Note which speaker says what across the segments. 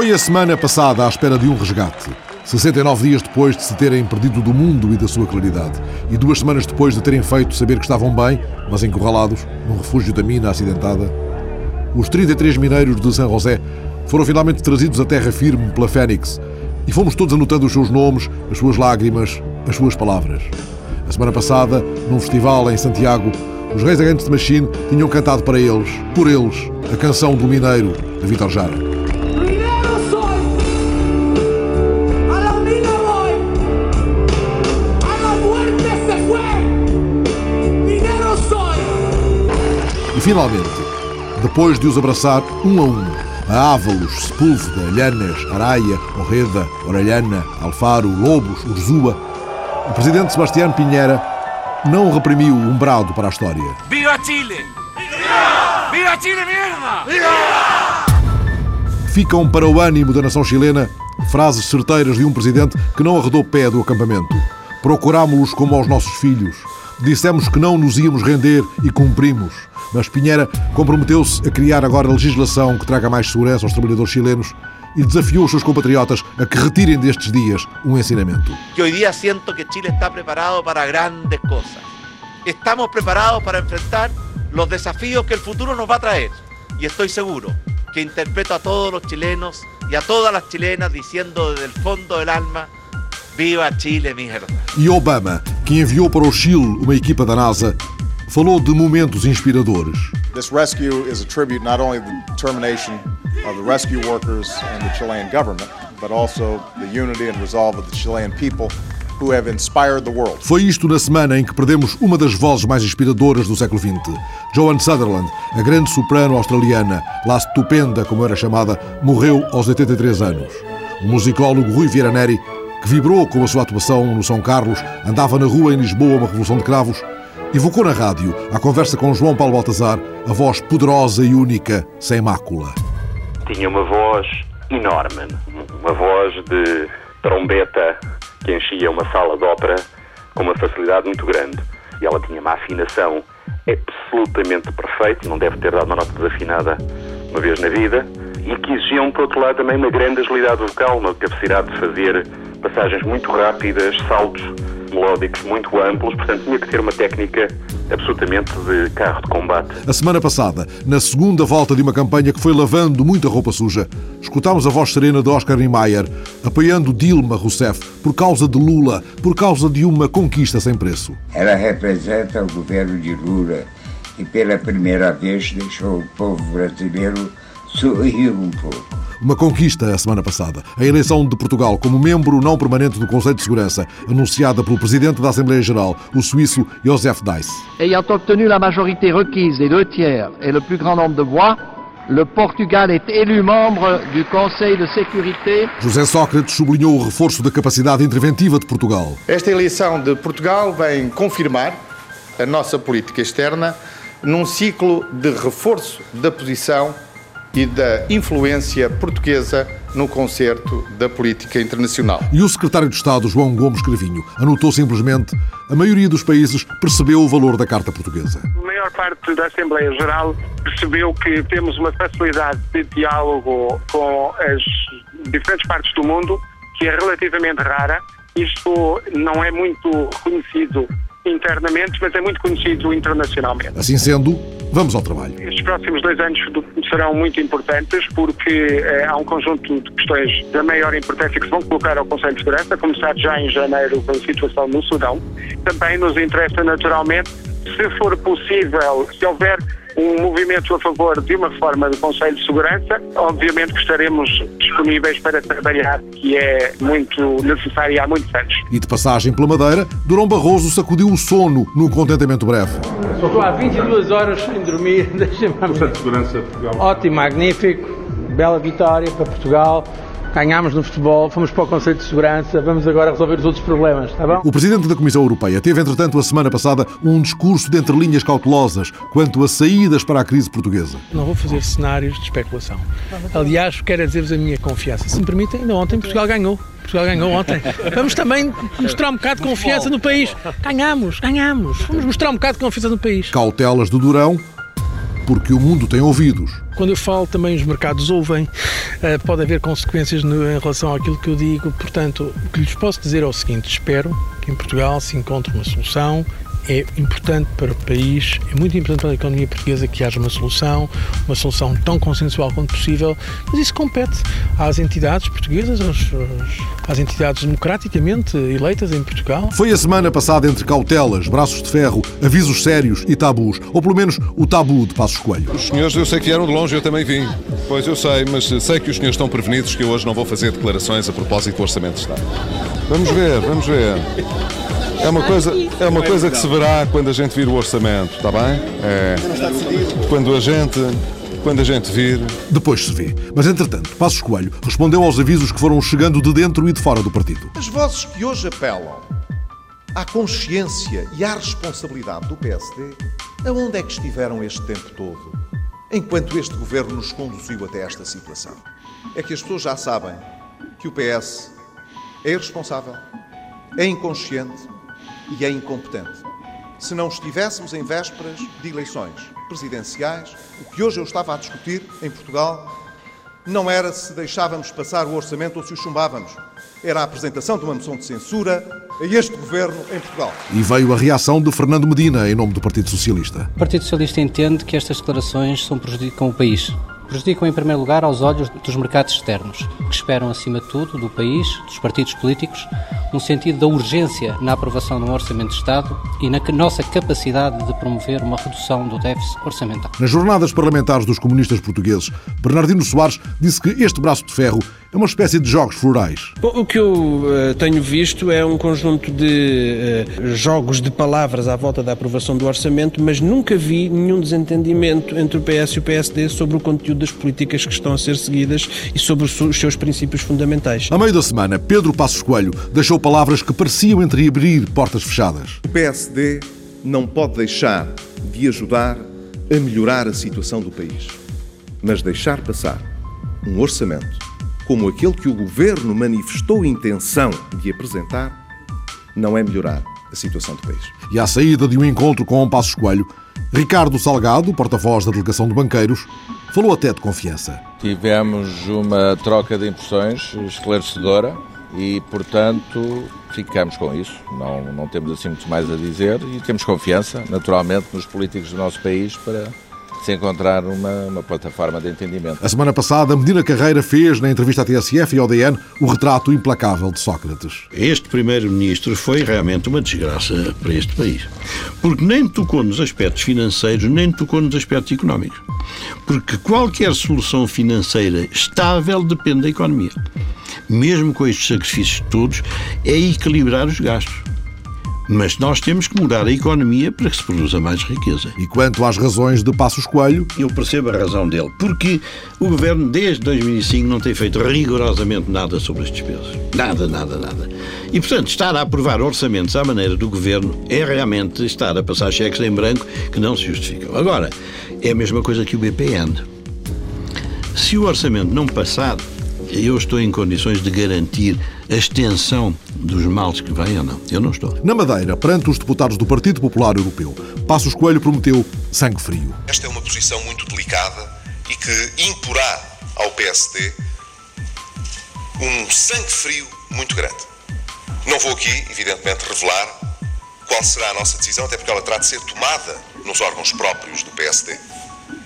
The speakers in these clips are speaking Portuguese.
Speaker 1: Foi a semana passada à espera de um resgate. 69 dias depois de se terem perdido do mundo e da sua claridade. E duas semanas depois de terem feito saber que estavam bem, mas encurralados, num refúgio da mina acidentada. Os 33 mineiros de San José foram finalmente trazidos à terra firme pela Fênix. E fomos todos anotando os seus nomes, as suas lágrimas, as suas palavras. A semana passada, num festival em Santiago, os Reis the Machine tinham cantado para eles, por eles, a canção do Mineiro, de Vitor Jara. E finalmente, depois de os abraçar um a um, a Ávalos, Sepúlveda, Llanes, Araia, Orreda, Orelhana, Alfaro, Lobos, Urzua, o presidente Sebastião Pinheira não reprimiu um brado para a história.
Speaker 2: Viva Chile! Viva! Viva Chile, merda! Viva!
Speaker 1: Ficam para o ânimo da nação chilena frases certeiras de um presidente que não arredou pé do acampamento. Procurámo-los como aos nossos filhos. Dissemos que não nos íamos render e cumprimos. Mas Pinheira comprometeu-se a criar agora legislação que traga mais segurança aos trabalhadores chilenos e desafiou os seus compatriotas a que retirem destes dias um ensinamento.
Speaker 3: Que hoy día siento que Chile está preparado para grandes cosas. Estamos preparados para enfrentar los desafíos que el futuro nos va a traer. Y estoy seguro que interpreto a todos los chilenos y a todas las chilenas diciendo desde el fondo del alma, viva Chile, mierda.
Speaker 1: E Obama, que enviou para o Chile uma equipa da NASA, falou de momentos inspiradores.
Speaker 4: This rescue is a tribute not only to the determination of the rescue workers and the Chilean government, but also the unity and resolve of the Chilean people who have inspired the world.
Speaker 1: Foi isto na semana em que perdemos uma das vozes mais inspiradoras do século XX. Joan Sutherland, a grande soprano australiana, La Stupenda, como era chamada, morreu aos 83 anos. O musicólogo Rui Vieira Neri, que vibrou com a sua atuação no São Carlos, andava na rua em Lisboa uma revolução de cravos, evocou na rádio, à conversa com João Paulo Baltazar, a voz poderosa e única, sem mácula.
Speaker 5: Tinha uma voz enorme, uma voz de trombeta que enchia uma sala de ópera com uma facilidade muito grande. E ela tinha uma afinação absolutamente perfeita, não deve ter dado uma nota desafinada uma vez na vida, e que exigiam, por outro lado, também uma grande agilidade vocal, uma capacidade de fazer passagens muito rápidas, saltos melódicos muito amplos, portanto tinha que ter uma técnica absolutamente de carro de combate.
Speaker 1: A semana passada, na segunda volta de uma campanha que foi lavando muita roupa suja, escutámos a voz serena de Oscar Niemeyer apoiando Dilma Rousseff por causa de Lula, por causa de uma conquista sem preço.
Speaker 6: Ela representa o governo de Lula e pela primeira vez deixou o povo brasileiro um pouco.
Speaker 1: Uma conquista a semana passada. A eleição de Portugal como membro não permanente do Conselho de Segurança, anunciada pelo Presidente da Assembleia Geral, o suíço Joseph Dice.
Speaker 7: Ayant obtenu la majorité requise des deux tiers et le plus grand nombre de voix, le Portugal est élu membre du Conseil de sécurité.
Speaker 1: José Sócrates sublinhou o reforço da capacidade interventiva de Portugal.
Speaker 8: Esta eleição de Portugal vem confirmar a nossa política externa num ciclo de reforço da posição e da influência portuguesa no concerto da política internacional.
Speaker 1: E o secretário de Estado, João Gomes Cravinho, anotou simplesmente a maioria dos países percebeu o valor da Carta Portuguesa.
Speaker 9: A maior parte da Assembleia Geral percebeu que temos uma facilidade de diálogo com as diferentes partes do mundo que é relativamente rara. Isto não é muito reconhecido internamente, mas é muito conhecido internacionalmente.
Speaker 1: Assim sendo, vamos ao trabalho.
Speaker 9: Estes próximos dois anos serão muito importantes porque eh, há um conjunto de questões da maior importância que se vão colocar ao Conselho de Segurança, começar já em janeiro com a situação no Sudão. Também nos interessa naturalmente, se for possível, se houver um movimento a favor de uma reforma do Conselho de Segurança. Obviamente que estaremos disponíveis para trabalhar, que é muito necessário há muitos anos.
Speaker 1: E de passagem pela Madeira, Durão Barroso sacudiu o sono num contentamento breve.
Speaker 10: Estou há 22 horas sem dormir.
Speaker 11: Conselho de Segurança Portugal.
Speaker 10: Ótimo, magnífico, bela vitória para Portugal ganhámos no futebol, fomos para o Conselho de Segurança, vamos agora resolver os outros problemas, está bom?
Speaker 1: O Presidente da Comissão Europeia teve, entretanto, a semana passada um discurso de entre linhas cautelosas quanto a saídas para a crise portuguesa.
Speaker 10: Não vou fazer cenários de especulação. Aliás, quero dizer-vos a minha confiança. Se me permitem, ainda ontem Portugal ganhou. Portugal ganhou ontem. Vamos também mostrar um bocado de confiança no país. Ganhamos, ganhamos. Vamos mostrar um bocado de confiança no país.
Speaker 1: Cautelas do Durão porque o mundo tem ouvidos.
Speaker 10: Quando eu falo, também os mercados ouvem. Uh, pode haver consequências em relação àquilo que eu digo. Portanto, o que lhes posso dizer é o seguinte: espero que em Portugal se encontre uma solução é importante para o país, é muito importante para a economia portuguesa que haja uma solução, uma solução tão consensual quanto possível, mas isso compete às entidades portuguesas, às entidades democraticamente eleitas em Portugal.
Speaker 1: Foi a semana passada entre cautelas, braços de ferro, avisos sérios e tabus, ou pelo menos o tabu de Passos Coelho.
Speaker 12: Os senhores, eu sei que vieram de longe, eu também vim. Pois eu sei, mas sei que os senhores estão prevenidos que eu hoje não vou fazer declarações a propósito do Orçamento de Estado. Vamos ver, vamos ver. É uma coisa, é uma coisa que se verá quando a gente vir o orçamento, está bem? É. Quando a gente quando a gente vir.
Speaker 1: Depois se vê. Mas, entretanto, Passos Coelho respondeu aos avisos que foram chegando de dentro e de fora do partido.
Speaker 13: As vozes que hoje apelam à consciência e à responsabilidade do PSD, aonde é que estiveram este tempo todo, enquanto este governo nos conduziu até esta situação? É que as pessoas já sabem que o PS é irresponsável, é inconsciente e é incompetente. Se não estivéssemos em vésperas de eleições presidenciais, o que hoje eu estava a discutir em Portugal não era se deixávamos passar o orçamento ou se o chumbávamos. Era a apresentação de uma moção de censura a este governo em Portugal.
Speaker 1: E veio a reação de Fernando Medina em nome do Partido Socialista.
Speaker 14: O Partido Socialista entende que estas declarações são prejudicam o país prejudicam em primeiro lugar aos olhos dos mercados externos, que esperam acima de tudo do país, dos partidos políticos, um sentido da urgência na aprovação de um orçamento de Estado e na nossa capacidade de promover uma redução do déficit orçamental.
Speaker 1: Nas jornadas parlamentares dos comunistas portugueses, Bernardino Soares disse que este braço de ferro é uma espécie de jogos florais.
Speaker 15: Bom, o que eu uh, tenho visto é um conjunto de uh, jogos de palavras à volta da aprovação do orçamento, mas nunca vi nenhum desentendimento entre o PS e o PSD sobre o conteúdo das políticas que estão a ser seguidas e sobre os seus princípios fundamentais.
Speaker 1: A meio da semana, Pedro Passos Coelho deixou palavras que pareciam entreabrir portas fechadas.
Speaker 13: O PSD não pode deixar de ajudar a melhorar a situação do país, mas deixar passar um orçamento como aquele que o governo manifestou intenção de apresentar, não é melhorar a situação do país.
Speaker 1: E à saída de um encontro com um Passos Coelho, Ricardo Salgado, porta-voz da delegação de banqueiros, falou até de confiança.
Speaker 16: Tivemos uma troca de impressões esclarecedora e, portanto, ficamos com isso. Não, não temos assim muito mais a dizer e temos confiança, naturalmente, nos políticos do nosso país para se encontrar uma, uma, plataforma de entendimento.
Speaker 1: A semana passada, Medina Carreira fez, na entrevista à TSF e ao DN, o retrato implacável de Sócrates.
Speaker 17: Este primeiro-ministro foi realmente uma desgraça para este país. Porque nem tocou nos aspectos financeiros, nem tocou nos aspectos económicos. Porque qualquer solução financeira estável depende da economia. Mesmo com estes sacrifícios todos, é equilibrar os gastos. Mas nós temos que mudar a economia para que se produza mais riqueza.
Speaker 1: E quanto às razões de Passos Coelho?
Speaker 17: Eu percebo a razão dele. Porque o governo, desde 2005, não tem feito rigorosamente nada sobre as despesas. Nada, nada, nada. E, portanto, estar a aprovar orçamentos à maneira do governo é realmente estar a passar cheques em branco que não se justificam. Agora, é a mesma coisa que o BPN. Se o orçamento não passar, eu estou em condições de garantir a extensão dos males que vêm ou não. Eu não estou.
Speaker 1: Na Madeira, perante os deputados do Partido Popular Europeu, Passos Coelho prometeu sangue frio.
Speaker 18: Esta é uma posição muito delicada e que imporá ao PSD um sangue frio muito grande. Não vou aqui, evidentemente, revelar qual será a nossa decisão, até porque ela terá de ser tomada nos órgãos próprios do PSD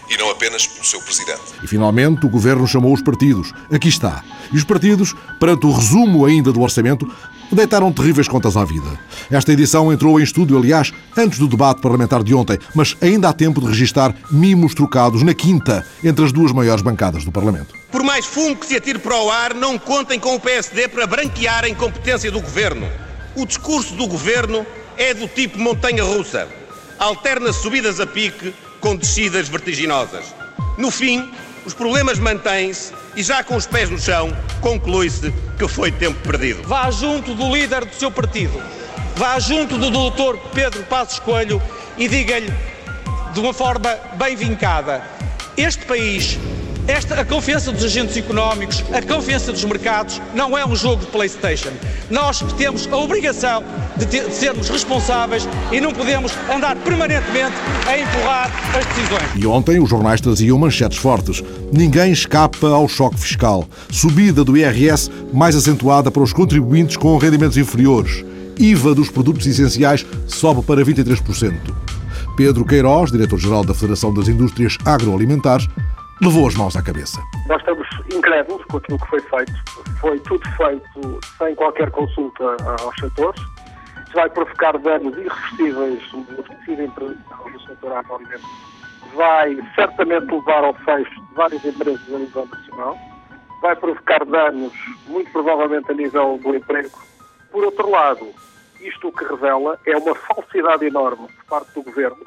Speaker 18: e não apenas pelo seu presidente.
Speaker 1: E finalmente o governo chamou os partidos. Aqui está. E os partidos, perante o resumo ainda do orçamento, deitaram terríveis contas à vida. Esta edição entrou em estúdio, aliás, antes do debate parlamentar de ontem, mas ainda há tempo de registar mimos trocados na quinta entre as duas maiores bancadas do Parlamento.
Speaker 19: Por mais fumo que se atire para o ar, não contem com o PSD para branquear a incompetência do governo. O discurso do governo é do tipo montanha-russa. Alterna subidas a pique com descidas vertiginosas. No fim, os problemas mantêm-se e já com os pés no chão, conclui-se que foi tempo perdido.
Speaker 20: Vá junto do líder do seu partido, vá junto do doutor Pedro Passos Coelho e diga-lhe de uma forma bem vincada: este país Esta, a confiança dos agentes económicos, a confiança dos mercados, não é um jogo de Playstation. Nós temos a obrigação de, ter, de sermos responsáveis e não podemos andar permanentemente a empurrar as decisões.
Speaker 1: E ontem os jornais traziam manchetes fortes. Ninguém escapa ao choque fiscal. Subida do IRS mais acentuada para os contribuintes com rendimentos inferiores. IVA dos produtos essenciais sobe para 23%. Pedro Queiroz, diretor-geral da Federação das Indústrias Agroalimentares, levou as mãos à cabeça.
Speaker 21: Nós estamos incrédulos com aquilo que foi feito. Foi tudo feito sem qualquer consulta aos setores. Isso vai provocar danos irreversíveis no tecido empresarial do setor agroalimentar. Vai certamente levar ao fecho de várias empresas a nível nacional. Vai provocar danos, muito provavelmente a nível do emprego. Por outro lado, isto o que revela é uma falsidade enorme por parte do Governo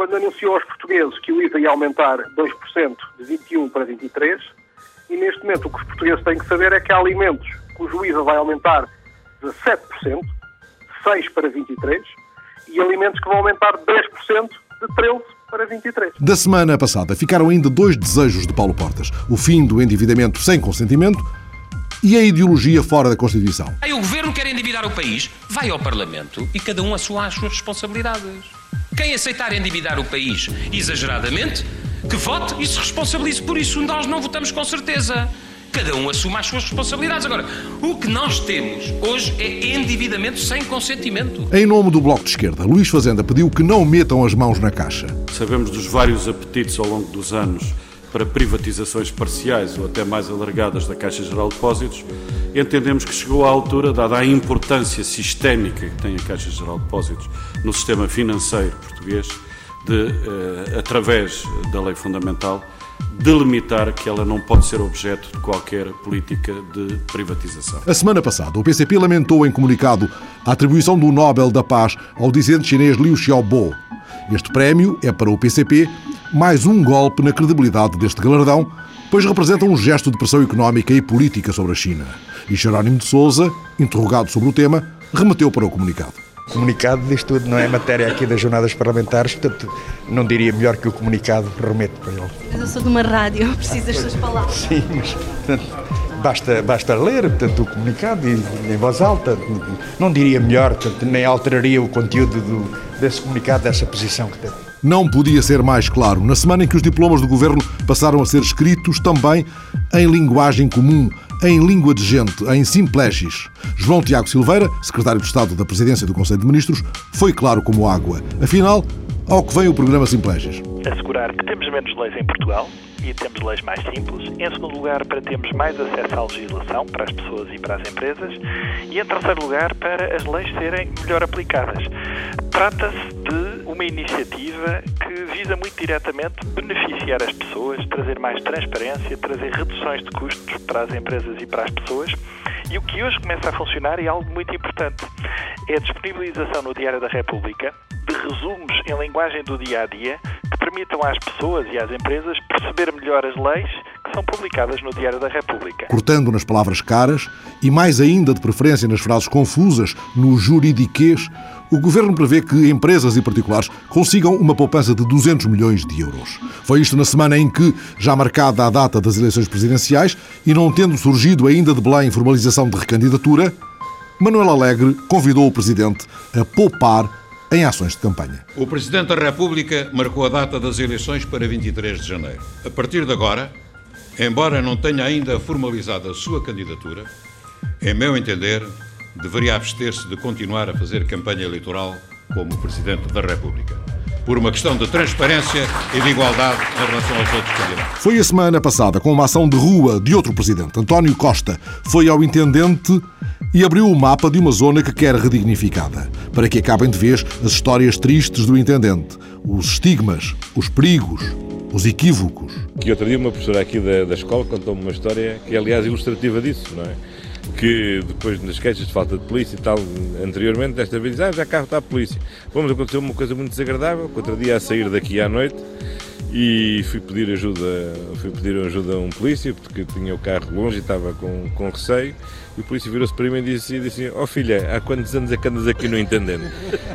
Speaker 21: quando anunciou aos portugueses que o IVA ia aumentar 2% de 21 para 23, e neste momento o que os portugueses têm que saber é que há alimentos cujo IVA vai aumentar 17%, 6 para 23, e alimentos que vão aumentar 10% de 13 para 23.
Speaker 1: Da semana passada ficaram ainda dois desejos de Paulo Portas: o fim do endividamento sem consentimento e a ideologia fora da Constituição.
Speaker 22: Aí o governo quer endividar o país, vai ao Parlamento e cada um assuma as suas responsabilidades. Quem aceitar endividar o país exageradamente, que vote e se responsabilize por isso. Nós não votamos com certeza. Cada um assume as suas responsabilidades. Agora, o que nós temos hoje é endividamento sem consentimento.
Speaker 1: Em nome do Bloco de Esquerda, Luís Fazenda pediu que não metam as mãos na caixa.
Speaker 11: Sabemos dos vários apetites ao longo dos anos para privatizações parciais ou até mais alargadas da Caixa Geral de Depósitos, entendemos que chegou à altura, dada a importância sistémica que tem a Caixa Geral de Depósitos no sistema financeiro português, de, eh, através da lei fundamental, delimitar que ela não pode ser objeto de qualquer política de privatização.
Speaker 1: A semana passada, o PCP lamentou em comunicado a atribuição do Nobel da Paz ao dissidente chinês Liu Xiaobo. Este prémio é para o PCP mais um golpe na credibilidade deste galardão, pois representa um gesto de pressão económica e política sobre a China. E Jerónimo de Souza, interrogado sobre o tema, remeteu para o comunicado.
Speaker 23: O comunicado diz tudo, não é matéria aqui das jornadas parlamentares, portanto, não diria melhor que o comunicado remete para ele.
Speaker 24: Mas eu sou de uma rádio, preciso das suas palavras.
Speaker 23: Sim, mas portanto, basta, basta ler portanto, o comunicado e, em voz alta. Não diria melhor, portanto, nem alteraria o conteúdo do, desse comunicado, dessa posição que tem.
Speaker 1: Não podia ser mais claro. Na semana em que os diplomas do governo passaram a ser escritos também em linguagem comum, em língua de gente, em simplégis. João Tiago Silveira, secretário de Estado da Presidência do Conselho de Ministros, foi claro como água. Afinal, ao que vem o programa Simplégis?
Speaker 25: Assegurar que temos menos leis em Portugal e temos leis mais simples. Em segundo lugar, para termos mais acesso à legislação para as pessoas e para as empresas. E em terceiro lugar, para as leis serem melhor aplicadas. Trata-se de uma iniciativa que visa muito diretamente beneficiar as pessoas, trazer mais transparência, trazer reduções de custos para as empresas e para as pessoas. E o que hoje começa a funcionar é algo muito importante. É a disponibilização no Diário da República de resumos em linguagem do dia a dia que permitam às pessoas e às empresas perceber melhor as leis que são publicadas no Diário da República.
Speaker 1: Cortando nas palavras caras e mais ainda de preferência nas frases confusas, no juridiquês, o Governo prevê que empresas e particulares consigam uma poupança de 200 milhões de euros. Foi isto na semana em que, já marcada a data das eleições presidenciais e não tendo surgido ainda de Belém formalização de recandidatura, Manuel Alegre convidou o Presidente a poupar em ações de campanha.
Speaker 26: O Presidente da República marcou a data das eleições para 23 de janeiro. A partir de agora, embora não tenha ainda formalizado a sua candidatura, em meu entender, deveria abster-se de continuar a fazer campanha eleitoral como Presidente da República. Por uma questão de transparência e de igualdade em relação aos outros candidatos.
Speaker 1: Foi a semana passada, com uma ação de rua de outro presidente, António Costa, foi ao intendente e abriu o mapa de uma zona que quer redignificada, para que acabem de vez as histórias tristes do intendente, os estigmas, os perigos, os equívocos.
Speaker 27: Que outro dia uma professora aqui da, da escola contou-me uma história que é, aliás, ilustrativa disso, não é? Que depois nas queixas de falta de polícia e tal, anteriormente, desta vez, ah, já cá está a polícia. Vamos acontecer uma coisa muito desagradável, que outro dia a sair daqui à noite, e fui pedir ajuda, fui pedir ajuda a um polícia porque tinha o carro longe e estava com, com receio e o polícia virou-se para mim e disse, disse ó oh, filha, há quantos anos é que andas aqui no entendendo?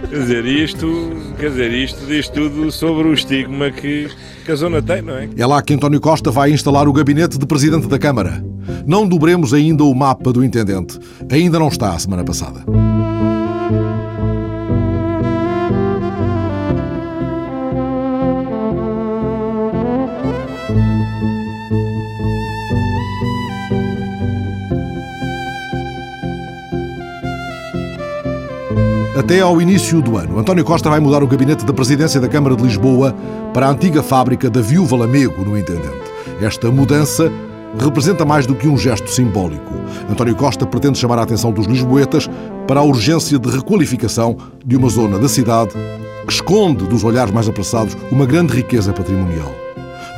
Speaker 27: Quer dizer, isto, quer dizer, isto diz tudo sobre o estigma que, que a zona tem, não é?
Speaker 1: É lá que António Costa vai instalar o gabinete de Presidente da Câmara. Não dobremos ainda o mapa do Intendente. Ainda não está a semana passada. Até ao início do ano, António Costa vai mudar o gabinete da presidência da Câmara de Lisboa para a antiga fábrica da Viúva Lamego, no Intendente. Esta mudança representa mais do que um gesto simbólico. António Costa pretende chamar a atenção dos lisboetas para a urgência de requalificação de uma zona da cidade que esconde dos olhares mais apressados uma grande riqueza patrimonial.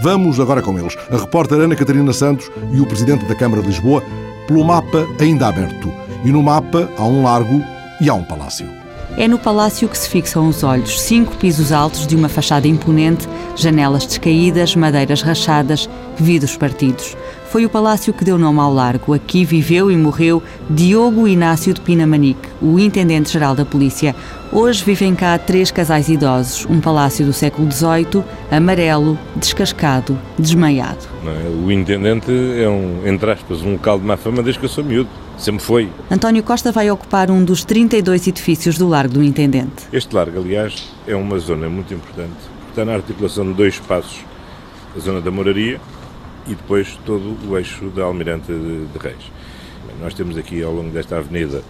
Speaker 1: Vamos agora com eles, a repórter Ana Catarina Santos e o presidente da Câmara de Lisboa, pelo mapa ainda aberto. E no mapa há um largo e há um palácio.
Speaker 28: É no palácio que se fixam os olhos. Cinco pisos altos de uma fachada imponente, janelas descaídas, madeiras rachadas, vidros partidos. Foi o palácio que deu nome ao largo. Aqui viveu e morreu Diogo Inácio de Pinamanique, o intendente-geral da polícia. Hoje vivem cá três casais idosos. Um palácio do século XVIII, amarelo, descascado, desmaiado.
Speaker 27: É? O intendente é um, entre aspas, um local de má fama desde que eu sou miúdo. Sempre foi.
Speaker 28: António Costa vai ocupar um dos 32 edifícios do Largo do Intendente.
Speaker 27: Este largo, aliás, é uma zona muito importante. Está na articulação de dois espaços, a zona da moraria e depois todo o eixo da Almirante de, Reis. Nós temos aqui ao longo desta avenida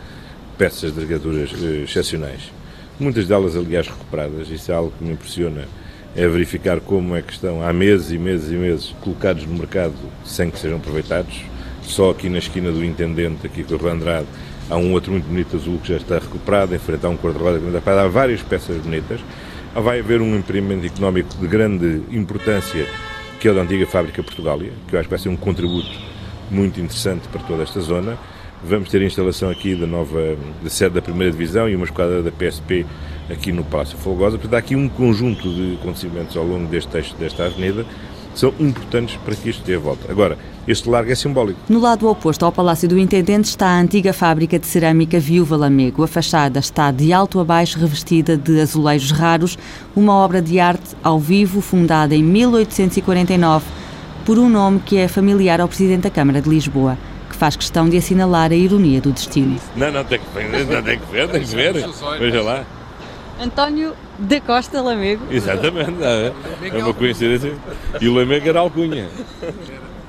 Speaker 27: peças de arquiteturas eh, excepcionais. Muitas delas, aliás, recuperadas. Isso é algo que me impressiona é verificar como é que estão há meses e meses e meses colocados no mercado sem que sejam aproveitados só aqui na esquina do Intendente, aqui com o Rua Andrade, há um outro muito bonito azul que já está recuperado, em frente a um cor-de-rosa que Há várias peças bonitas. Vai haver um empreendimento económico de grande importância, que é o da antiga fábrica Portugália, que eu acho que vai ser um contributo muito interessante para toda esta zona. Vamos ter a instalação aqui da nova da sede da primeira divisão e uma esquadra da PSP aqui no Palácio Folgosa. Portanto, há aqui um conjunto de acontecimentos ao longo deste texto desta avenida são importantes para que isto dê a volta. Agora, este largo é simbólico.
Speaker 28: No lado oposto ao Palácio do Intendente está a antiga fábrica de cerâmica Viúva Lamego. A fachada está de alto a baixo revestida de azulejos raros, uma obra de arte ao vivo fundada em 1849 por um nome que é familiar ao Presidente da Câmara de Lisboa que faz questão de assinalar a ironia do destino.
Speaker 27: Não, não, tem que ver, não, tem que ver, tem que ver. Veja lá.
Speaker 28: António da Costa Lamego.
Speaker 27: Exatamente, é, é uma coincidência. E o Lamego era alcunha.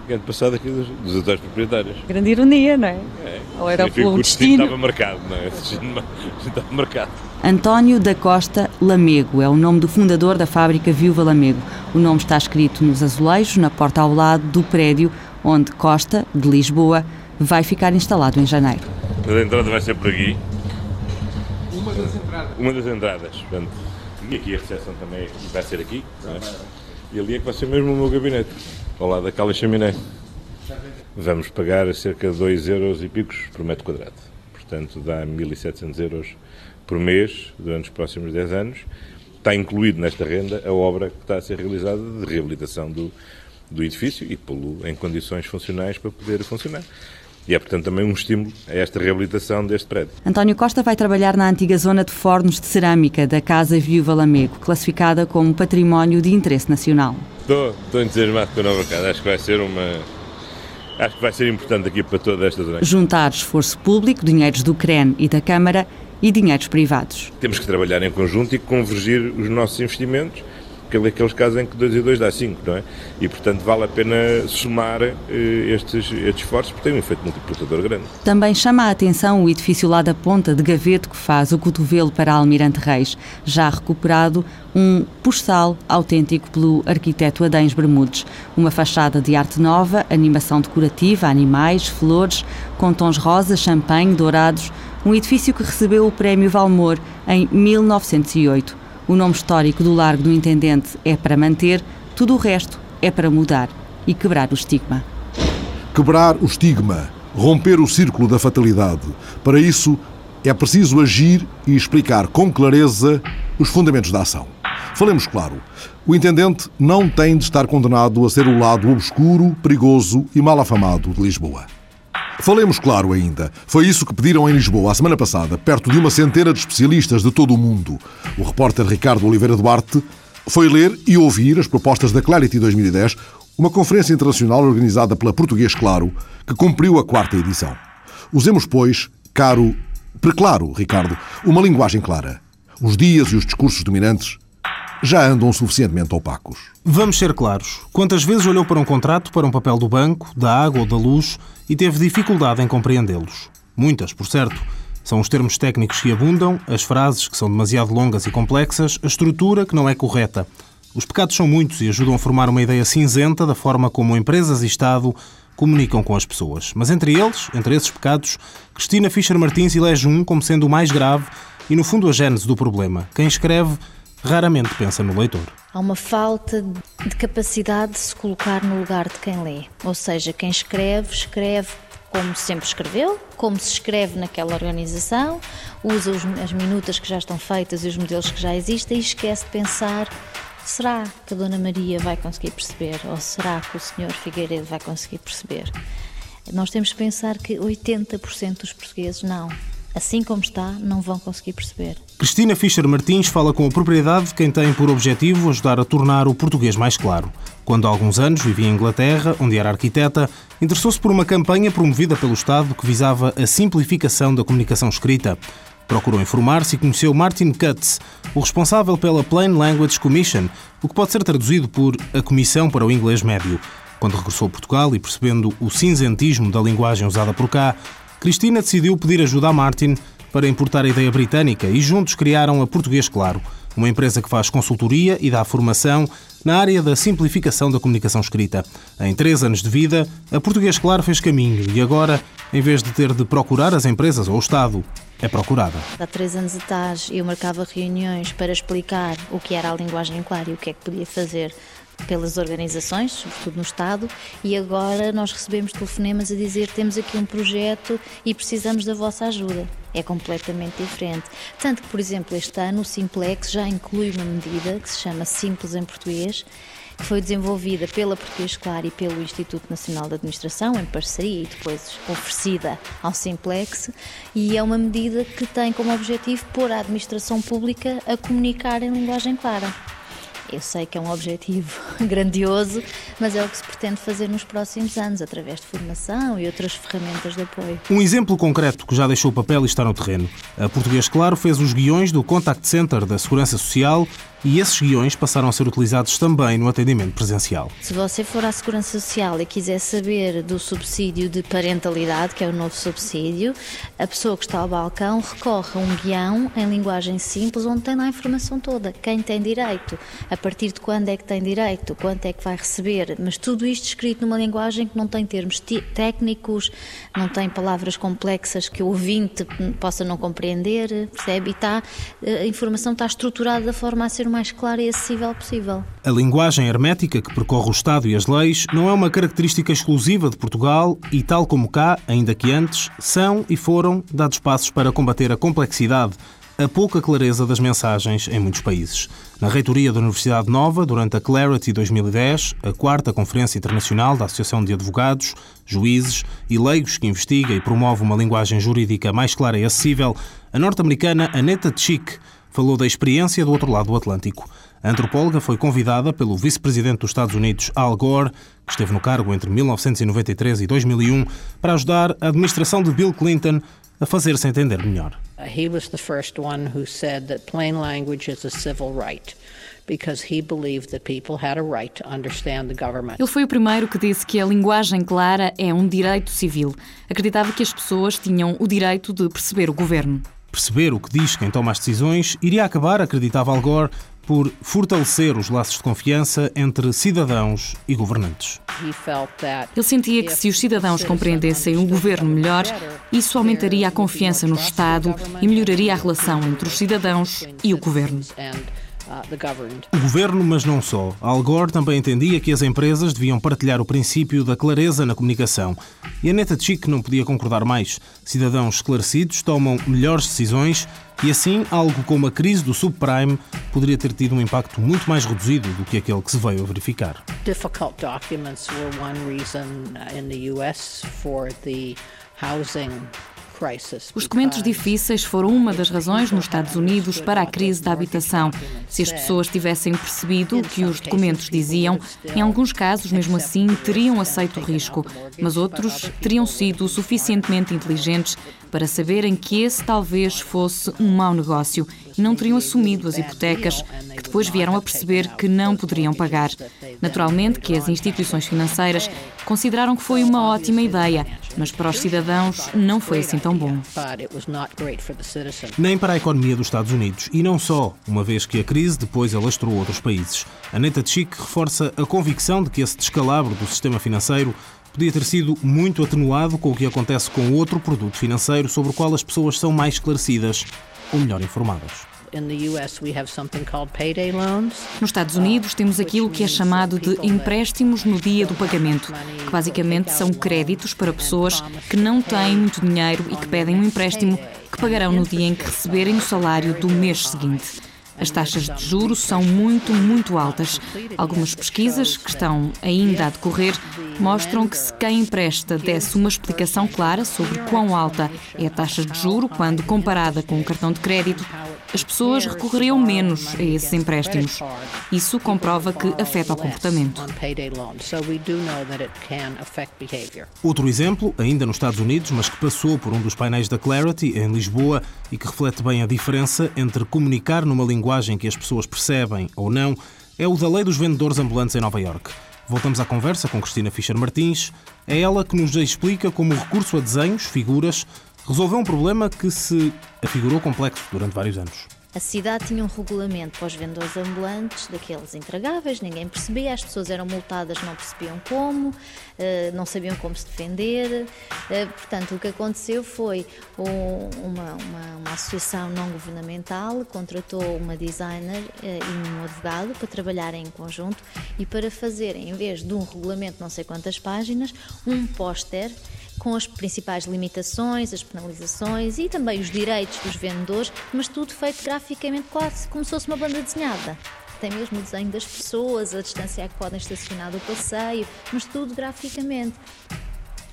Speaker 27: Grande passado aqui dos, dos atuais proprietários.
Speaker 28: Grande ironia, não é?
Speaker 27: é.
Speaker 28: Ou era
Speaker 27: pelo
Speaker 28: o
Speaker 27: destino. estava marcado, não é? O destino estava marcado.
Speaker 28: António da Costa Lamego é o nome do fundador da fábrica Viúva Lamego. O nome está escrito nos azulejos, na porta ao lado do prédio onde Costa, de Lisboa, vai ficar instalado em janeiro.
Speaker 27: A entrada vai ser por aqui. Uma das entradas. Uma das entradas. Portanto, e aqui a recepção também vai ser aqui. É? E ali é que vai ser mesmo o meu gabinete, ao lado daquela chaminé. Vamos pagar cerca de 2 euros e picos por metro quadrado. Portanto, dá 1.700 euros por mês durante os próximos 10 anos. Está incluído nesta renda a obra que está a ser realizada de reabilitação do, do edifício e pô-lo em condições funcionais para poder funcionar. E é, portanto, também um estímulo a esta reabilitação deste prédio.
Speaker 28: António Costa vai trabalhar na antiga zona de fornos de cerâmica da Casa Viúva Lamego, classificada como Património de Interesse Nacional.
Speaker 27: Estou, estou entusiasmado com a nova casa. Acho que vai ser uma. Acho que vai ser importante aqui para toda esta zona.
Speaker 28: Juntar esforço público, dinheiros do CREN e da Câmara e dinheiros privados.
Speaker 27: Temos que trabalhar em conjunto e convergir os nossos investimentos aqueles casos em que 2 e 2 dá 5, não é? E, portanto, vale a pena somar eh, estes, estes esforços, porque tem um efeito multiplicador grande.
Speaker 28: Também chama a atenção o edifício lá da ponta de Gaveto, que faz o cotovelo para Almirante Reis, já recuperado um postal autêntico pelo arquiteto Adães Bermudes. Uma fachada de arte nova, animação decorativa, animais, flores, com tons rosa, champanhe, dourados, um edifício que recebeu o Prémio Valmor em 1908. O nome histórico do Largo do Intendente é para manter, tudo o resto é para mudar e quebrar o estigma.
Speaker 1: Quebrar o estigma, romper o círculo da fatalidade. Para isso, é preciso agir e explicar com clareza os fundamentos da ação. Falemos claro. O intendente não tem de estar condenado a ser o lado obscuro, perigoso e mal afamado de Lisboa. Falemos claro ainda. Foi isso que pediram em Lisboa a semana passada, perto de uma centena de especialistas de todo o mundo. O repórter Ricardo Oliveira Duarte foi ler e ouvir as propostas da Clarity 2010, uma conferência internacional organizada pela Português Claro, que cumpriu a quarta edição. Usemos, pois, caro, preclaro, Ricardo, uma linguagem clara. Os dias e os discursos dominantes já andam suficientemente opacos.
Speaker 29: Vamos ser claros. Quantas vezes olhou para um contrato, para um papel do banco, da água ou da luz e teve dificuldade em compreendê-los? Muitas, por certo. São os termos técnicos que abundam, as frases que são demasiado longas e complexas, a estrutura que não é correta. Os pecados são muitos e ajudam a formar uma ideia cinzenta da forma como empresas e Estado comunicam com as pessoas. Mas entre eles, entre esses pecados, Cristina Fischer Martins elege um como sendo o mais grave e, no fundo, a gênese do problema. Quem escreve raramente pensa no leitor.
Speaker 30: Há uma falta de capacidade de se colocar no lugar de quem lê. Ou seja, quem escreve, escreve como sempre escreveu, como se escreve naquela organização, usa as minutas que já estão feitas e os modelos que já existem e esquece de pensar será que a Dona Maria vai conseguir perceber ou será que o Senhor Figueiredo vai conseguir perceber? Nós temos que pensar que 80% dos portugueses não. Assim como está, não vão conseguir perceber.
Speaker 29: Cristina Fischer Martins fala com a propriedade de quem tem por objetivo ajudar a tornar o português mais claro. Quando há alguns anos vivia em Inglaterra, onde era arquiteta, interessou-se por uma campanha promovida pelo Estado que visava a simplificação da comunicação escrita. Procurou informar-se e conheceu Martin Cutts, o responsável pela Plain Language Commission, o que pode ser traduzido por a Comissão para o Inglês Médio. Quando regressou a Portugal e percebendo o cinzentismo da linguagem usada por cá, Cristina decidiu pedir ajuda a Martin para importar a ideia britânica e juntos criaram a Português Claro, uma empresa que faz consultoria e dá formação na área da simplificação da comunicação escrita. Em três anos de vida, a Português Claro fez caminho e agora, em vez de ter de procurar as empresas ou o Estado, é procurada.
Speaker 30: Há três anos atrás eu marcava reuniões para explicar o que era a linguagem clara e o que é que podia fazer pelas organizações, sobretudo no Estado, e agora nós recebemos telefonemas a dizer temos aqui um projeto e precisamos da vossa ajuda. É completamente diferente. Tanto que, por exemplo, este ano o Simplex já inclui uma medida que se chama Simples em Português, que foi desenvolvida pela Português Claro e pelo Instituto Nacional de Administração, em parceria e depois oferecida ao Simplex, e é uma medida que tem como objetivo pôr a administração pública a comunicar em linguagem clara. Eu sei que é um objetivo grandioso, mas é o que se pretende fazer nos próximos anos, através de formação e outras ferramentas de apoio.
Speaker 29: Um exemplo concreto que já deixou o papel e está no terreno. A Português Claro fez os guiões do Contact Center da Segurança Social e esses guiões passaram a ser utilizados também no atendimento presencial.
Speaker 30: Se você for à Segurança Social e quiser saber do subsídio de parentalidade, que é o novo subsídio, a pessoa que está ao balcão recorre a um guião em linguagem simples onde tem lá a informação toda. Quem tem direito, a partir de quando é que tem direito, quanto é que vai receber, mas tudo isto escrito numa linguagem que não tem termos técnicos, não tem palavras complexas que o ouvinte possa não compreender, percebe? E está, a informação está estruturada da forma a ser o mais clara e acessível possível.
Speaker 29: A linguagem hermética que percorre o Estado e as leis não é uma característica exclusiva de Portugal e, tal como cá, ainda que antes, são e foram dados passos para combater a complexidade, a pouca clareza das mensagens em muitos países. Na reitoria da Universidade Nova, durante a Clarity 2010, a quarta Conferência Internacional da Associação de Advogados, Juízes e Leigos que investiga e promove uma linguagem jurídica mais clara e acessível, a norte-americana Aneta Chick falou da experiência do outro lado do Atlântico. A antropóloga foi convidada pelo vice-presidente dos Estados Unidos, Al Gore, que esteve no cargo entre 1993 e 2001, para ajudar a administração de Bill Clinton a fazer-se entender melhor. He was the first one who said that plain language is a civil right.
Speaker 28: Ele foi o primeiro que disse que a linguagem clara é um direito civil. Acreditava que as pessoas tinham o direito de perceber o governo.
Speaker 29: Perceber o que diz quem toma as decisões iria acabar, acreditava Al Gore, por fortalecer os laços de confiança entre cidadãos e governantes.
Speaker 28: Ele sentia que se os cidadãos compreendessem o governo melhor, isso aumentaria a confiança no Estado e melhoraria a relação entre os cidadãos e o governo.
Speaker 29: O governo, mas não só. Al Gore também entendia que as empresas deviam partilhar o princípio da clareza na comunicação. E a neta Chic não podia concordar mais. Cidadãos esclarecidos tomam melhores decisões e assim algo como a crise do subprime poderia ter tido um impacto muito mais reduzido do que aquele que se veio a verificar.
Speaker 31: Difficult documents were one reason in the US for the housing
Speaker 32: os documentos difíceis foram uma das razões nos Estados Unidos para a crise da habitação. Se as pessoas tivessem percebido o que os documentos diziam, em alguns casos, mesmo assim, teriam aceito o risco, mas outros teriam sido suficientemente inteligentes para saberem que esse talvez fosse um mau negócio não teriam assumido as hipotecas, que depois vieram a perceber que não poderiam pagar. Naturalmente que as instituições financeiras consideraram que foi uma ótima ideia, mas para os cidadãos não foi assim tão bom.
Speaker 29: Nem para a economia dos Estados Unidos, e não só, uma vez que a crise depois alastrou outros países. A Neta Chic reforça a convicção de que esse descalabro do sistema financeiro podia ter sido muito atenuado com o que acontece com outro produto financeiro sobre o qual as pessoas são mais esclarecidas ou melhor informadas.
Speaker 32: Nos Estados Unidos temos aquilo que é chamado de empréstimos no dia do pagamento, que basicamente são créditos para pessoas que não têm muito dinheiro e que pedem um empréstimo que pagarão no dia em que receberem o salário do mês seguinte. As taxas de juros são muito, muito altas. Algumas pesquisas, que estão ainda a decorrer, mostram que se quem empresta desse uma explicação clara sobre quão alta é a taxa de juro quando comparada com o cartão de crédito, as pessoas recorreriam menos a esses empréstimos. Isso comprova que afeta o comportamento.
Speaker 29: Outro exemplo, ainda nos Estados Unidos, mas que passou por um dos painéis da Clarity, em Lisboa, e que reflete bem a diferença entre comunicar numa linguagem que as pessoas percebem ou não, é o da lei dos vendedores ambulantes em Nova York. Voltamos à conversa com Cristina Fischer Martins. É ela que nos explica como o recurso a desenhos, figuras, resolveu um problema que se afigurou complexo durante vários anos.
Speaker 30: A cidade tinha um regulamento para os vendedores ambulantes, daqueles intragáveis, ninguém percebia, as pessoas eram multadas, não percebiam como, eh, não sabiam como se defender. Eh, portanto, o que aconteceu foi uma, uma, uma associação não governamental contratou uma designer eh, e um advogado para trabalharem em conjunto e para fazerem, em vez de um regulamento, não sei quantas páginas, um póster com as principais limitações, as penalizações e também os direitos dos vendedores, mas tudo feito graficamente quase como se fosse uma banda desenhada. Tem mesmo o desenho das pessoas, a distância a que podem estacionar do passeio, mas tudo graficamente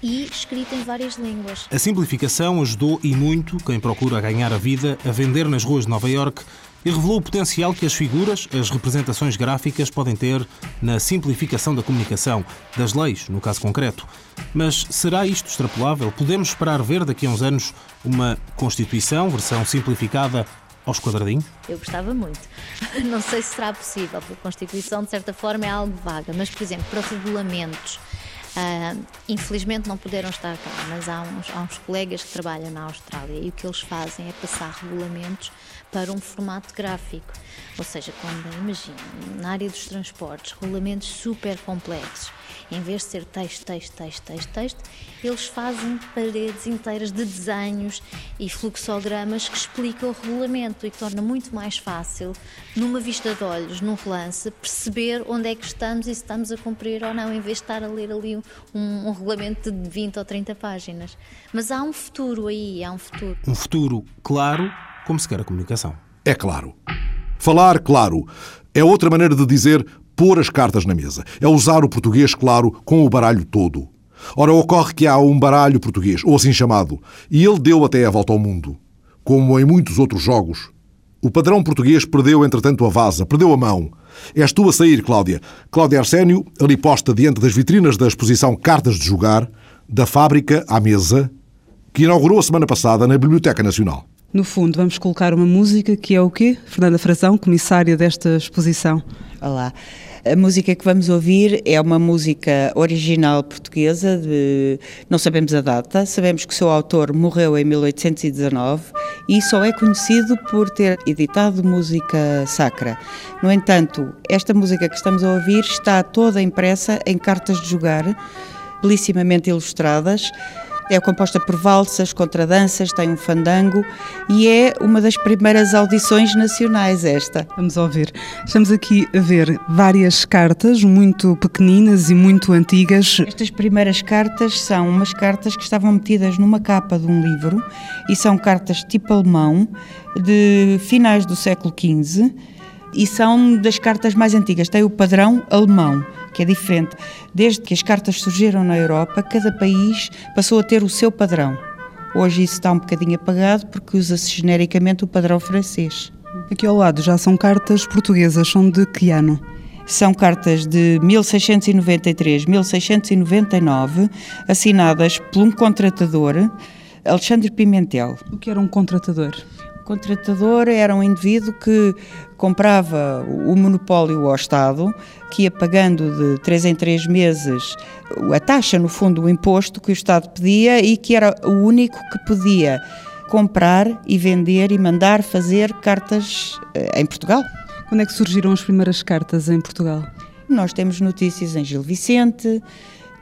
Speaker 30: e escrito em várias línguas.
Speaker 29: A simplificação ajudou e muito quem procura ganhar a vida a vender nas ruas de Nova York e revelou o potencial que as figuras, as representações gráficas podem ter na simplificação da comunicação, das leis, no caso concreto. Mas será isto extrapolável? Podemos esperar ver daqui a uns anos uma Constituição, versão simplificada aos quadradinhos?
Speaker 30: Eu gostava muito. Não sei se será possível, porque a Constituição, de certa forma, é algo vaga, mas, por exemplo, para regulamentos. Uh, infelizmente não puderam estar cá, mas há uns, há uns colegas que trabalham na Austrália e o que eles fazem é passar regulamentos para um formato gráfico. Ou seja, quando imagina, na área dos transportes, regulamentos super complexos, em vez de ser texto, texto, texto, texto, texto, eles fazem paredes inteiras de desenhos e fluxogramas que explicam o regulamento e que torna muito mais fácil, numa vista de olhos, num relance, perceber onde é que estamos e se estamos a cumprir ou não, em vez de estar a ler ali um, um regulamento de 20 ou 30 páginas. Mas há um futuro aí, há um futuro.
Speaker 29: Um futuro claro como se quer a comunicação.
Speaker 1: É claro. Falar claro é outra maneira de dizer pôr as cartas na mesa. É usar o português claro com o baralho todo. Ora, ocorre que há um baralho português, ou assim chamado, e ele deu até a volta ao mundo. Como em muitos outros jogos. O padrão português perdeu, entretanto, a vaza, perdeu a mão. És tu a sair, Cláudia. Cláudia Arsénio, ali posta diante das vitrinas da exposição Cartas de Jogar, da fábrica à mesa, que inaugurou a semana passada na Biblioteca Nacional.
Speaker 33: No fundo, vamos colocar uma música que é o quê? Fernanda Frazão, comissária desta exposição.
Speaker 34: Olá. A música que vamos ouvir é uma música original portuguesa, de, não sabemos a data, sabemos que o seu autor morreu em 1819 e só é conhecido por ter editado música sacra. No entanto, esta música que estamos a ouvir está toda impressa em cartas de jogar, belissimamente ilustradas, É composta por valsas, contradanças, tem um fandango e é uma das primeiras audições nacionais esta.
Speaker 33: Vamos ouvir. Estamos aqui a ver várias cartas muito pequeninas e muito antigas.
Speaker 34: Estas primeiras cartas são umas cartas que estavam metidas numa capa de um livro e são cartas tipo alemão de finais do século XV e são das cartas mais antigas. Tem o padrão alemão que é diferente. Desde que as cartas surgiram na Europa, cada país passou a ter o seu padrão. Hoje isso está um bocadinho apagado porque usa-se genericamente o padrão francês.
Speaker 33: Aqui ao lado já são cartas portuguesas, são de que ano?
Speaker 34: São cartas de 1693-1699, assinadas por um contratador, Alexandre Pimentel.
Speaker 33: O que era um contratador?
Speaker 34: Contratador era um indivíduo que comprava o monopólio ao Estado, que ia pagando de três em três meses a taxa, no fundo, o imposto que o Estado pedia e que era o único que podia comprar e vender e mandar fazer cartas eh, em Portugal.
Speaker 33: Quando é que surgiram as primeiras cartas em Portugal?
Speaker 34: Nós temos notícias em Gil Vicente,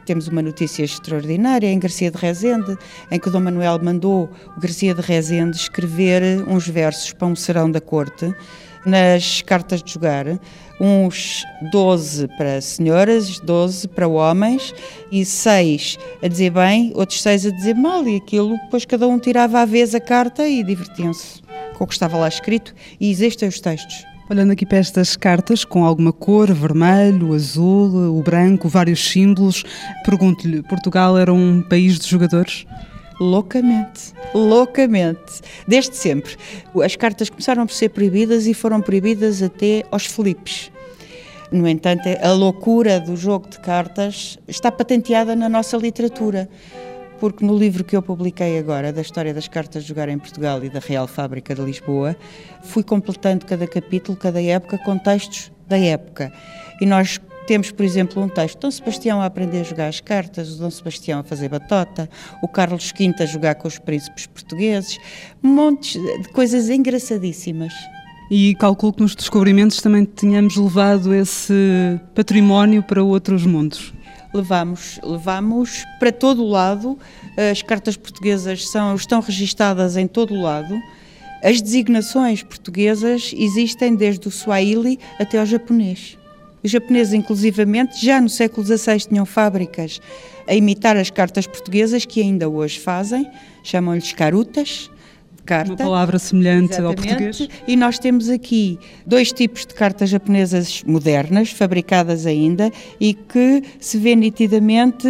Speaker 34: temos uma notícia extraordinária em Garcia de Rezende, em que Dom Manuel mandou o Garcia de Rezende escrever uns versos para um serão da corte, nas cartas de jogar, uns 12 para senhoras, 12 para homens e 6 a dizer bem, outros 6 a dizer mal, e aquilo depois cada um tirava à vez a carta e divertiam-se com o que estava lá escrito, e existem os textos.
Speaker 33: Olhando aqui para estas cartas com alguma cor, vermelho, azul, o branco, vários símbolos, pergunto-lhe: Portugal era um país de jogadores?
Speaker 34: Loucamente, loucamente, desde sempre. As cartas começaram por ser proibidas e foram proibidas até aos Filipes. No entanto, a loucura do jogo de cartas está patenteada na nossa literatura porque no livro que eu publiquei agora, da história das cartas de jogar em Portugal e da Real Fábrica de Lisboa, fui completando cada capítulo, cada época, com textos da época. E nós temos, por exemplo, um texto, Dom Sebastião a aprender a jogar as cartas, o Dom Sebastião a fazer batota, o Carlos V a jogar com os príncipes portugueses, montes de coisas engraçadíssimas.
Speaker 33: E calculo que nos descobrimentos também tínhamos levado esse património para outros mundos
Speaker 34: levamos, levamos para todo o lado. As cartas portuguesas são, estão registadas em todo o lado. As designações portuguesas existem desde o Swahili até ao japonês. Os japoneses, inclusivamente, já no século XVI tinham fábricas a imitar as cartas portuguesas, que ainda hoje fazem, chamam-lhes carutas, carta.
Speaker 33: Uma palavra semelhante Exatamente. ao português.
Speaker 34: E nós temos aqui dois tipos de cartas japonesas modernas, fabricadas ainda, e que se vê nitidamente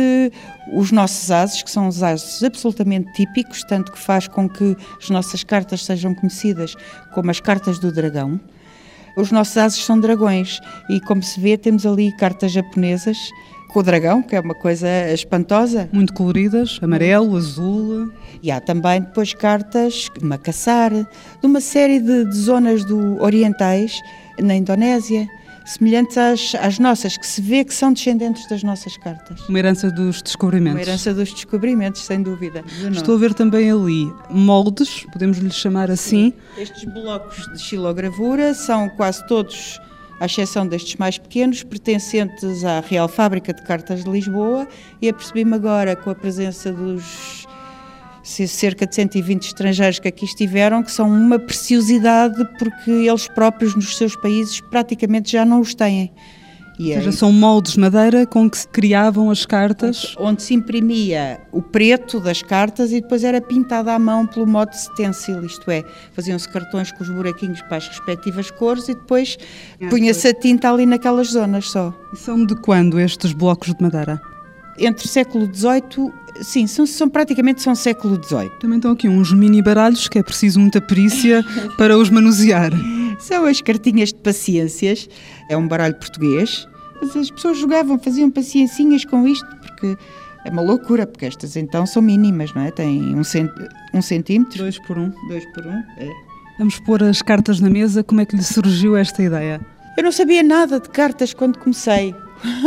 Speaker 34: os nossos ases, que são os ases absolutamente típicos, tanto que faz com que as nossas cartas sejam conhecidas como as cartas do dragão. Os nossos ases são dragões e, como se vê, temos ali cartas japonesas com o dragão, que é uma coisa espantosa.
Speaker 33: Muito coloridas, amarelo, azul.
Speaker 34: E há também depois cartas de Macassar, de uma série de, de zonas do, orientais na Indonésia semelhantes às, às, nossas, que se vê que são descendentes das nossas cartas.
Speaker 33: Uma herança dos descobrimentos.
Speaker 34: Uma herança dos descobrimentos, sem dúvida.
Speaker 33: Estou a ver também ali moldes, podemos lhe chamar assim.
Speaker 34: Estes blocos de xilogravura são quase todos à exceção destes mais pequenos, pertencentes à Real Fábrica de Cartas de Lisboa, e apercebi-me agora com a presença dos cerca de 120 estrangeiros que aqui estiveram, que são uma preciosidade porque eles próprios nos seus países praticamente já não os têm.
Speaker 33: E Ou seja, são moldes de madeira com que se criavam as cartas?
Speaker 34: Onde se imprimia o preto das cartas e depois era pintada à mão pelo modo stencil, isto é, faziam-se cartões com os buraquinhos para as respectivas cores e depois ah, punha-se a tinta ali naquelas zonas só.
Speaker 33: E são de quando estes blocos de madeira?
Speaker 34: Entre século XVIII Sim, são, são, praticamente são século XVIII.
Speaker 33: Também estão aqui uns mini baralhos que é preciso muita perícia para os manusear.
Speaker 34: São as cartinhas de paciências, é um baralho português. As pessoas jogavam, faziam paciencinhas com isto, porque é uma loucura, porque estas então são mínimas, não é? Têm um, cent... um centímetro.
Speaker 33: Dois por um.
Speaker 34: Dois por um, é.
Speaker 33: Vamos pôr as cartas na mesa. Como é que lhe surgiu esta ideia?
Speaker 34: Eu não sabia nada de cartas quando comecei.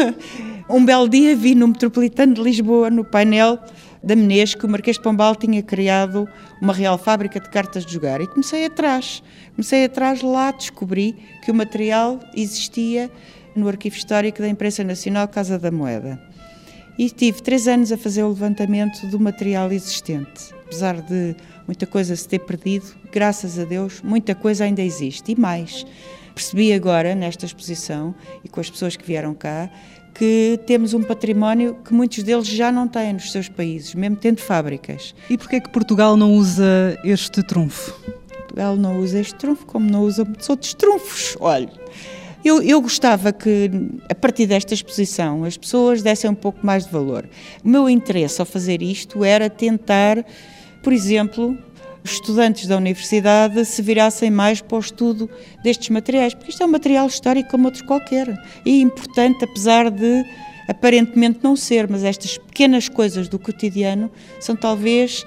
Speaker 34: um belo dia vi no Metropolitano de Lisboa, no painel da Menez, que o Marquês de Pombal tinha criado uma real fábrica de cartas de jogar. E comecei atrás. Comecei atrás, lá descobri que o material existia no Arquivo Histórico da Imprensa Nacional Casa da Moeda. E tive três anos a fazer o levantamento do material existente. Apesar de muita coisa se ter perdido, graças a Deus, muita coisa ainda existe. E mais, percebi agora, nesta exposição, e com as pessoas que vieram cá, que temos um património que muitos deles já não têm nos seus países, mesmo tendo fábricas.
Speaker 33: E porquê é que Portugal não usa este trunfo?
Speaker 34: Portugal não usa este trunfo como não usa muitos outros trunfos. Olha, eu, eu, gostava que, a partir desta exposição, as pessoas dessem um pouco mais de valor. O meu interesse ao fazer isto era tentar, por exemplo, estudantes da universidade se virassem mais para o estudo destes materiais, porque isto é um material histórico como outro qualquer. E importante, apesar de aparentemente não ser, mas estas pequenas coisas do cotidiano são talvez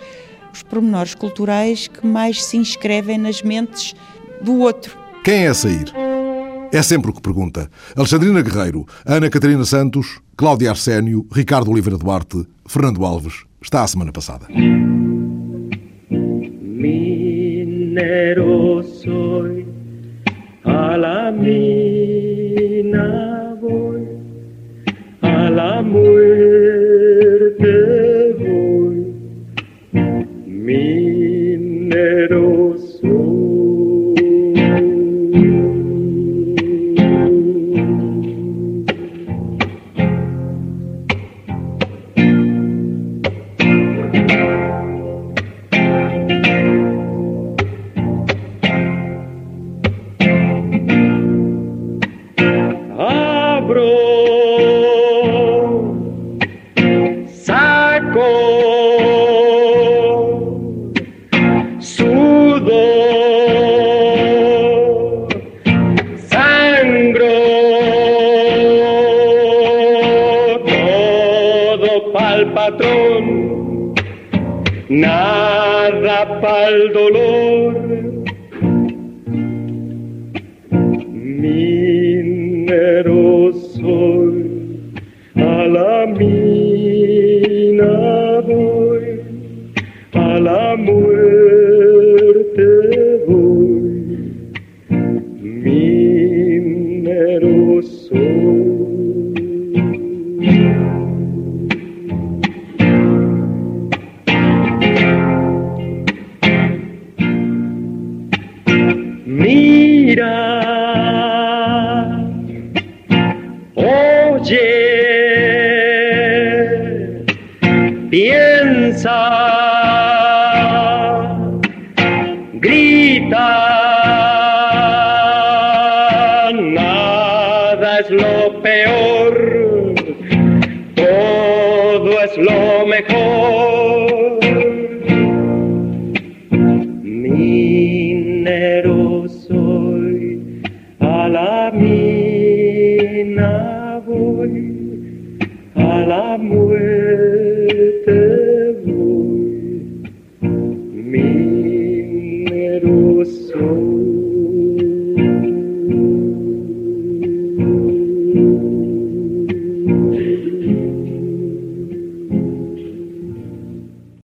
Speaker 34: os pormenores culturais que mais se inscrevem nas mentes do outro.
Speaker 1: Quem é sair? É sempre o que pergunta. Alexandrina Guerreiro, Ana Catarina Santos, Cláudia Arsénio, Ricardo Oliveira Duarte, Fernando Alves. Está a semana passada.
Speaker 35: Minero soy, a la mina voy, a la muerte